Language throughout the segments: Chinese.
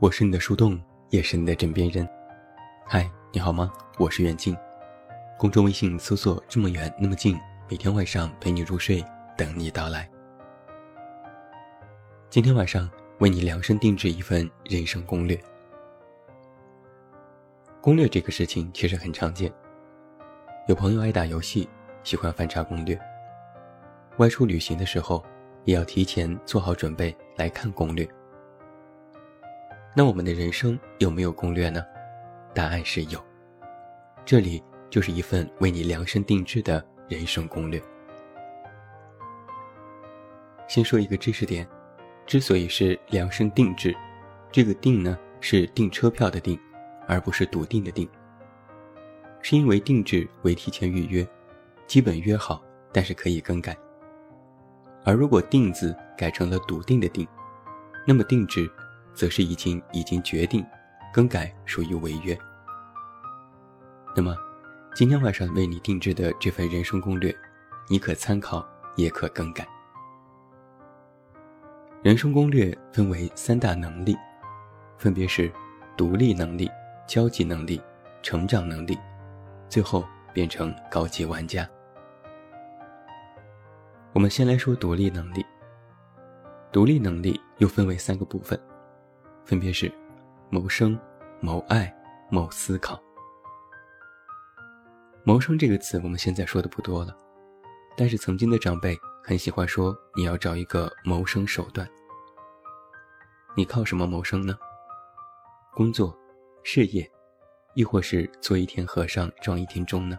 我是你的树洞，也是你的枕边人。嗨，你好吗？我是远近。公众微信搜索“这么远那么近”，每天晚上陪你入睡，等你到来。今天晚上为你量身定制一份人生攻略。攻略这个事情其实很常见，有朋友爱打游戏，喜欢翻查攻略；外出旅行的时候，也要提前做好准备来看攻略。那我们的人生有没有攻略呢？答案是有。这里就是一份为你量身定制的人生攻略。先说一个知识点，之所以是量身定制，这个“定”呢是订车票的“订”，而不是笃定的“定”。是因为定制为提前预约，基本约好，但是可以更改。而如果“定”字改成了笃定的“定”，那么定制。则是已经已经决定，更改属于违约。那么，今天晚上为你定制的这份人生攻略，你可参考，也可更改。人生攻略分为三大能力，分别是独立能力、交际能力、成长能力，最后变成高级玩家。我们先来说独立能力。独立能力又分为三个部分。分别是谋生、谋爱、谋思考。谋生这个词我们现在说的不多了，但是曾经的长辈很喜欢说你要找一个谋生手段。你靠什么谋生呢？工作、事业，亦或是做一天和尚撞一天钟呢？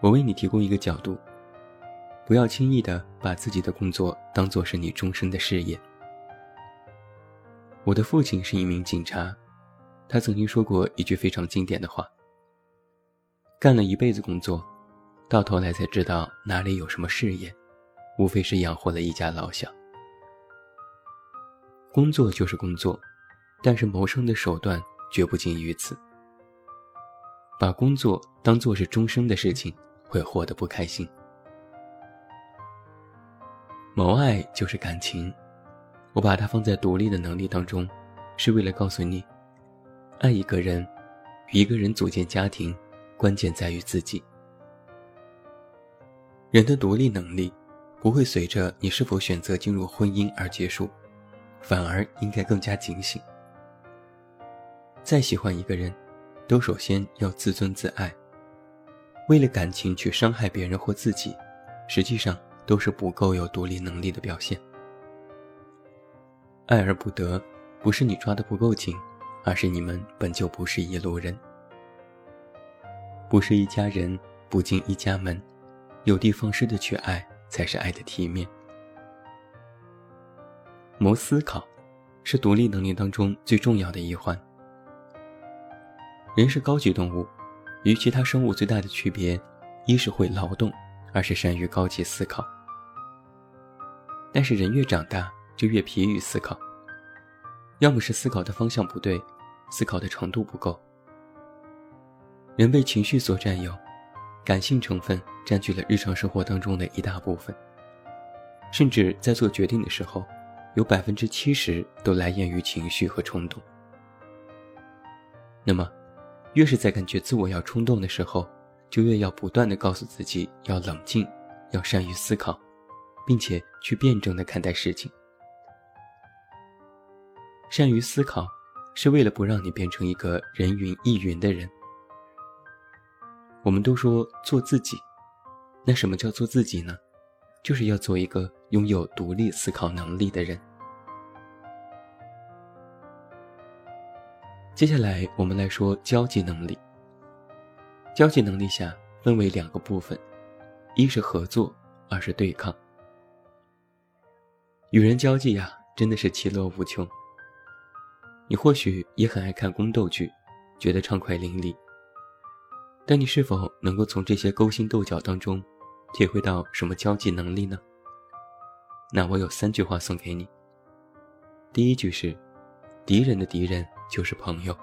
我为你提供一个角度，不要轻易的把自己的工作当做是你终身的事业。我的父亲是一名警察，他曾经说过一句非常经典的话：“干了一辈子工作，到头来才知道哪里有什么事业，无非是养活了一家老小。工作就是工作，但是谋生的手段绝不仅于此。把工作当做是终生的事情，会活得不开心。谋爱就是感情。”我把它放在独立的能力当中，是为了告诉你，爱一个人，与一个人组建家庭，关键在于自己。人的独立能力，不会随着你是否选择进入婚姻而结束，反而应该更加警醒。再喜欢一个人，都首先要自尊自爱。为了感情去伤害别人或自己，实际上都是不够有独立能力的表现。爱而不得，不是你抓得不够紧，而是你们本就不是一路人。不是一家人，不进一家门，有的放矢的去爱，才是爱的体面。谋思考，是独立能力当中最重要的一环。人是高级动物，与其他生物最大的区别，一是会劳动，二是善于高级思考。但是人越长大，就越疲于思考，要么是思考的方向不对，思考的程度不够。人被情绪所占有，感性成分占据了日常生活当中的一大部分，甚至在做决定的时候，有百分之七十都来源于情绪和冲动。那么，越是在感觉自我要冲动的时候，就越要不断的告诉自己要冷静，要善于思考，并且去辩证的看待事情。善于思考，是为了不让你变成一个人云亦云的人。我们都说做自己，那什么叫做自己呢？就是要做一个拥有独立思考能力的人。接下来我们来说交际能力。交际能力下分为两个部分，一是合作，二是对抗。与人交际呀，真的是其乐无穷。你或许也很爱看宫斗剧，觉得畅快淋漓。但你是否能够从这些勾心斗角当中，体会到什么交际能力呢？那我有三句话送给你。第一句是：敌人的敌人就是朋友。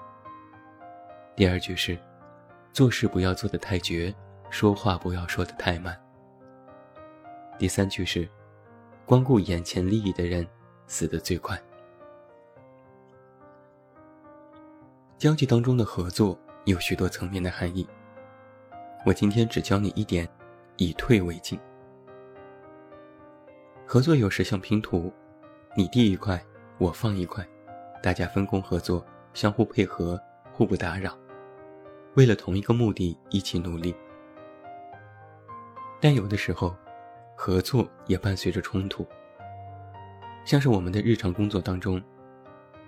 第二句是：做事不要做得太绝，说话不要说得太慢。第三句是：光顾眼前利益的人，死得最快。交际当中的合作有许多层面的含义。我今天只教你一点，以退为进。合作有时像拼图，你递一块，我放一块，大家分工合作，相互配合，互不打扰，为了同一个目的一起努力。但有的时候，合作也伴随着冲突，像是我们的日常工作当中，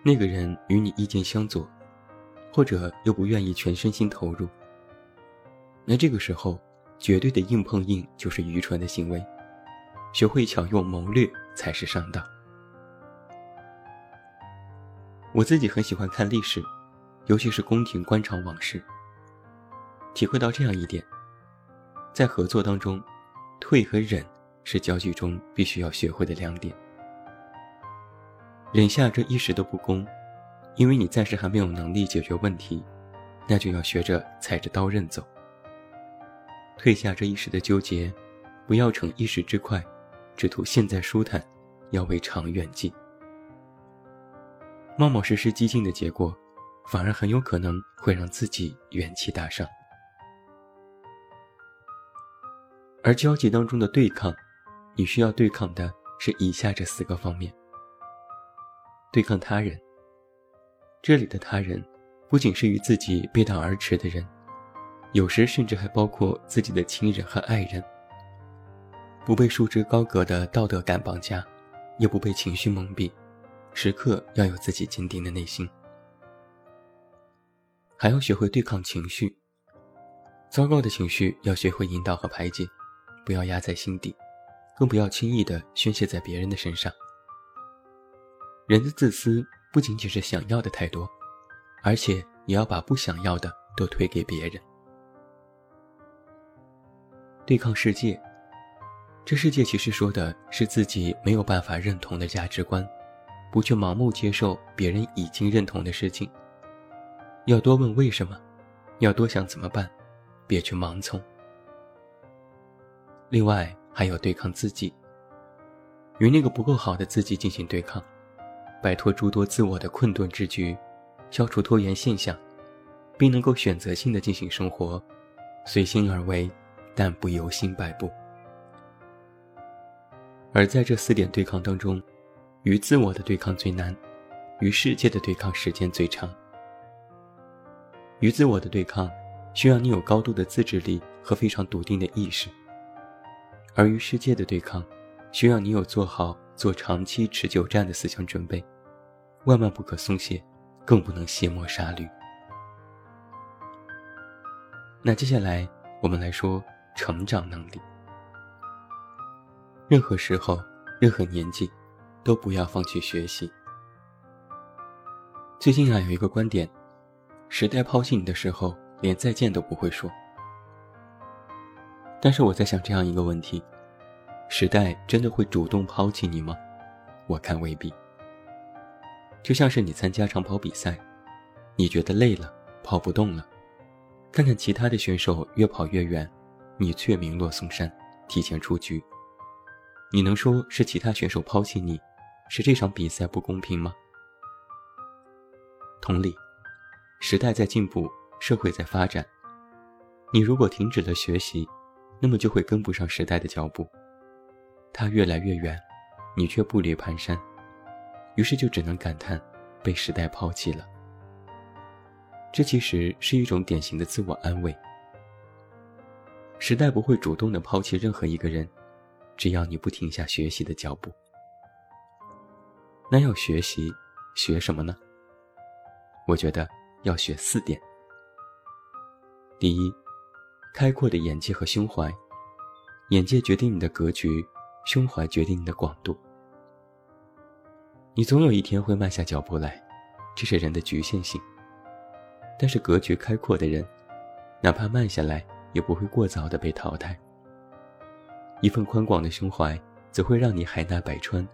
那个人与你意见相左，或者又不愿意全身心投入，那这个时候，绝对的硬碰硬就是愚蠢的行为。学会巧用谋略才是上道。我自己很喜欢看历史，尤其是宫廷官场往事，体会到这样一点：在合作当中，退和忍是交际中必须要学会的两点。忍下这一时的不公，因为你暂时还没有能力解决问题，那就要学着踩着刀刃走。退下这一时的纠结，不要逞一时之快。只图现在舒坦，要为长远计。冒冒失失激进的结果，反而很有可能会让自己元气大伤。而交际当中的对抗，你需要对抗的是以下这四个方面：对抗他人。这里的他人，不仅是与自己背道而驰的人，有时甚至还包括自己的亲人和爱人。不被束之高阁的道德感绑架，也不被情绪蒙蔽，时刻要有自己坚定的内心。还要学会对抗情绪，糟糕的情绪要学会引导和排解，不要压在心底，更不要轻易的宣泄在别人的身上。人的自私不仅仅是想要的太多，而且也要把不想要的都推给别人。对抗世界。这世界其实说的是自己没有办法认同的价值观，不去盲目接受别人已经认同的事情。要多问为什么，要多想怎么办，别去盲从。另外还有对抗自己，与那个不够好的自己进行对抗，摆脱诸多自我的困顿之局，消除拖延现象，并能够选择性的进行生活，随心而为，但不由心摆布。而在这四点对抗当中，与自我的对抗最难，与世界的对抗时间最长。与自我的对抗，需要你有高度的自制力和非常笃定的意识；而与世界的对抗，需要你有做好做长期持久战的思想准备，万万不可松懈，更不能卸磨杀驴。那接下来我们来说成长能力。任何时候，任何年纪，都不要放弃学习。最近啊，有一个观点：时代抛弃你的时候，连再见都不会说。但是我在想这样一个问题：时代真的会主动抛弃你吗？我看未必。就像是你参加长跑比赛，你觉得累了，跑不动了，看看其他的选手越跑越远，你却名落孙山，提前出局。你能说是其他选手抛弃你，是这场比赛不公平吗？同理，时代在进步，社会在发展，你如果停止了学习，那么就会跟不上时代的脚步。他越来越远，你却步履蹒跚，于是就只能感叹被时代抛弃了。这其实是一种典型的自我安慰。时代不会主动的抛弃任何一个人。只要你不停下学习的脚步，那要学习学什么呢？我觉得要学四点。第一，开阔的眼界和胸怀。眼界决定你的格局，胸怀决定你的广度。你总有一天会慢下脚步来，这是人的局限性。但是格局开阔的人，哪怕慢下来，也不会过早的被淘汰。一份宽广的胸怀，则会让你海纳百川，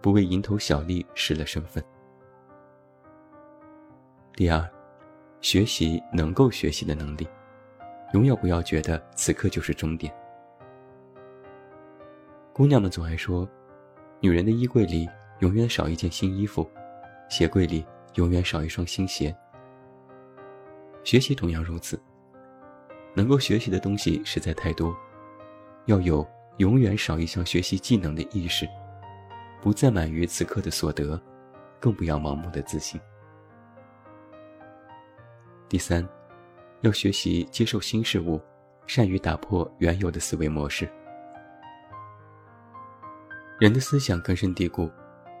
不为蝇头小利失了身份。第二，学习能够学习的能力，永远不要觉得此刻就是终点。姑娘们总爱说，女人的衣柜里永远少一件新衣服，鞋柜里永远少一双新鞋。学习同样如此。能够学习的东西实在太多，要有永远少一项学习技能的意识，不再满于此刻的所得，更不要盲目的自信。第三，要学习接受新事物，善于打破原有的思维模式。人的思想根深蒂固，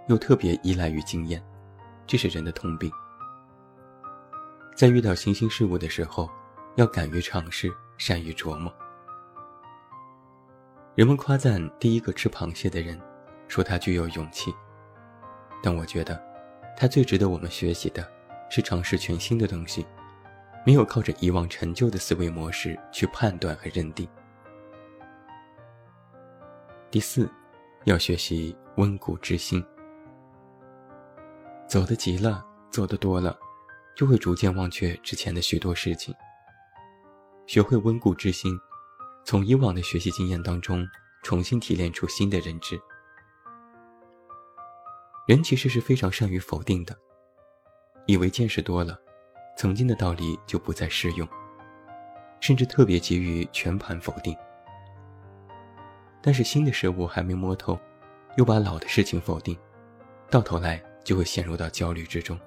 又特别依赖于经验，这是人的通病。在遇到新兴事物的时候，要敢于尝试，善于琢磨。人们夸赞第一个吃螃蟹的人，说他具有勇气。但我觉得，他最值得我们学习的，是尝试全新的东西，没有靠着以往陈旧的思维模式去判断和认定。第四，要学习温故知新。走得急了，走得多了。就会逐渐忘却之前的许多事情，学会温故知新，从以往的学习经验当中重新提炼出新的认知。人其实是非常善于否定的，以为见识多了，曾经的道理就不再适用，甚至特别急于全盘否定。但是新的事物还没摸透，又把老的事情否定，到头来就会陷入到焦虑之中。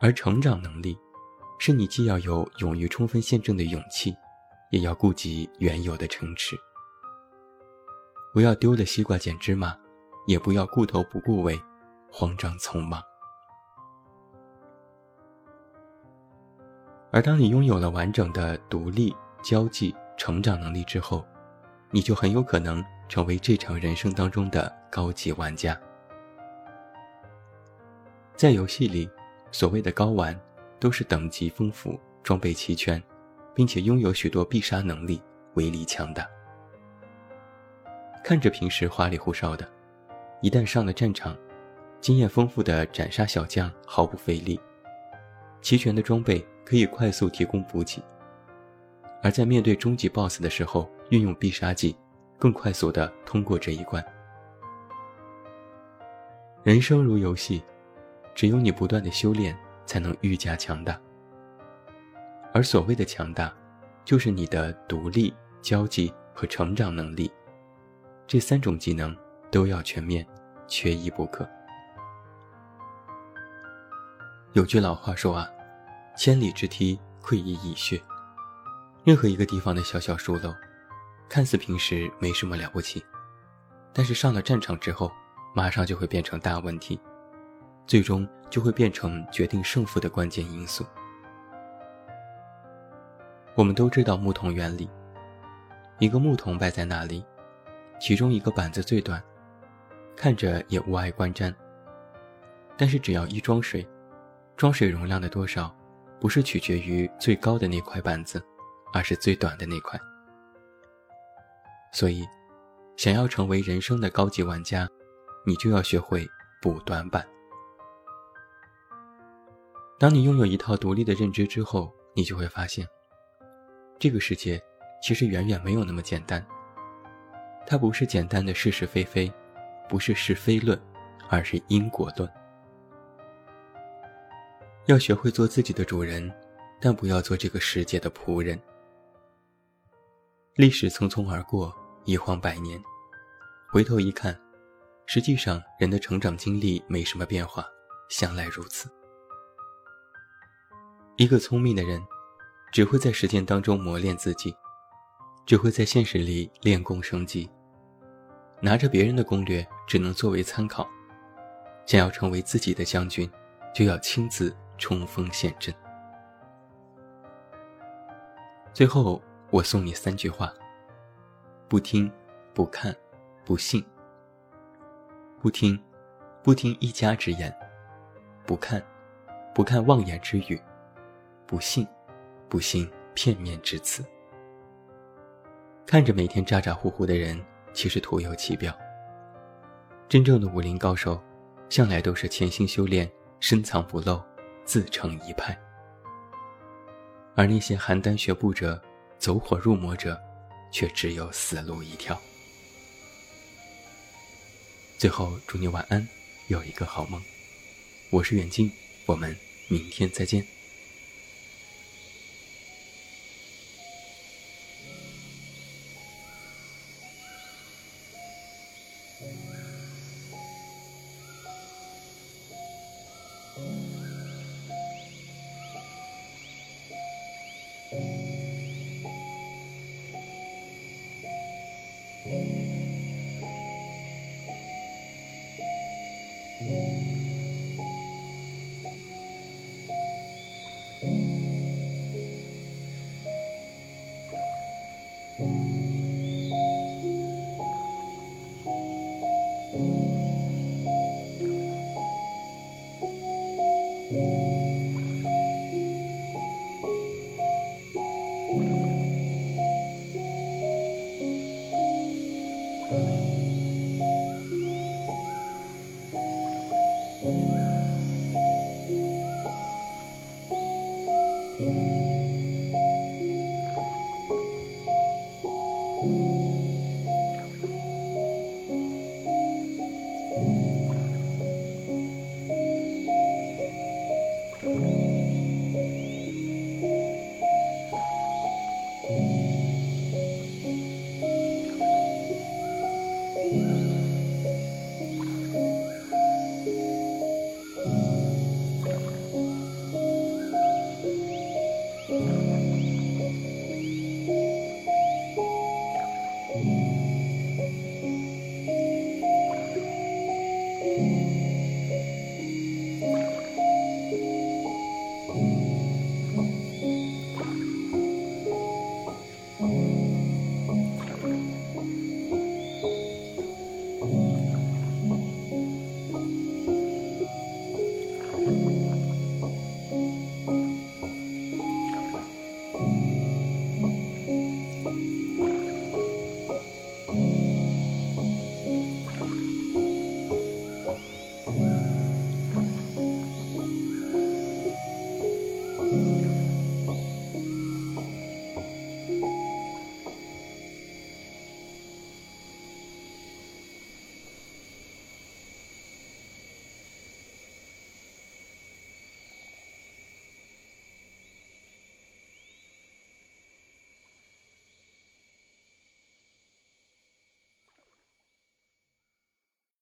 而成长能力，是你既要有勇于冲锋陷阵的勇气，也要顾及原有的城池。不要丢了西瓜捡芝麻，也不要顾头不顾尾，慌张匆忙。而当你拥有了完整的独立、交际、成长能力之后，你就很有可能成为这场人生当中的高级玩家。在游戏里。所谓的高玩，都是等级丰富、装备齐全，并且拥有许多必杀能力、威力强大。看着平时花里胡哨的，一旦上了战场，经验丰富的斩杀小将毫不费力，齐全的装备可以快速提供补给，而在面对终极 BOSS 的时候，运用必杀技，更快速的通过这一关。人生如游戏。只有你不断的修炼，才能愈加强大。而所谓的强大，就是你的独立、交际和成长能力，这三种技能都要全面，缺一不可。有句老话说啊，千里之堤，溃于蚁穴。任何一个地方的小小疏漏，看似平时没什么了不起，但是上了战场之后，马上就会变成大问题。最终就会变成决定胜负的关键因素。我们都知道木桶原理，一个木桶摆在那里，其中一个板子最短，看着也无碍观瞻。但是只要一装水，装水容量的多少，不是取决于最高的那块板子，而是最短的那块。所以，想要成为人生的高级玩家，你就要学会补短板。当你拥有一套独立的认知之后，你就会发现，这个世界其实远远没有那么简单。它不是简单的是是非非，不是是非论，而是因果论。要学会做自己的主人，但不要做这个世界的仆人。历史匆匆而过，一晃百年，回头一看，实际上人的成长经历没什么变化，向来如此。一个聪明的人，只会在实践当中磨练自己，只会在现实里练功升级。拿着别人的攻略，只能作为参考。想要成为自己的将军，就要亲自冲锋陷阵。最后，我送你三句话：不听，不看，不信。不听，不听一家之言；不看，不看妄言之语。不信，不信片面之词。看着每天咋咋呼呼的人，其实徒有其表。真正的武林高手，向来都是潜心修炼，深藏不露，自成一派。而那些邯郸学步者，走火入魔者，却只有死路一条。最后，祝你晚安，有一个好梦。我是远近，我们明天再见。Thank.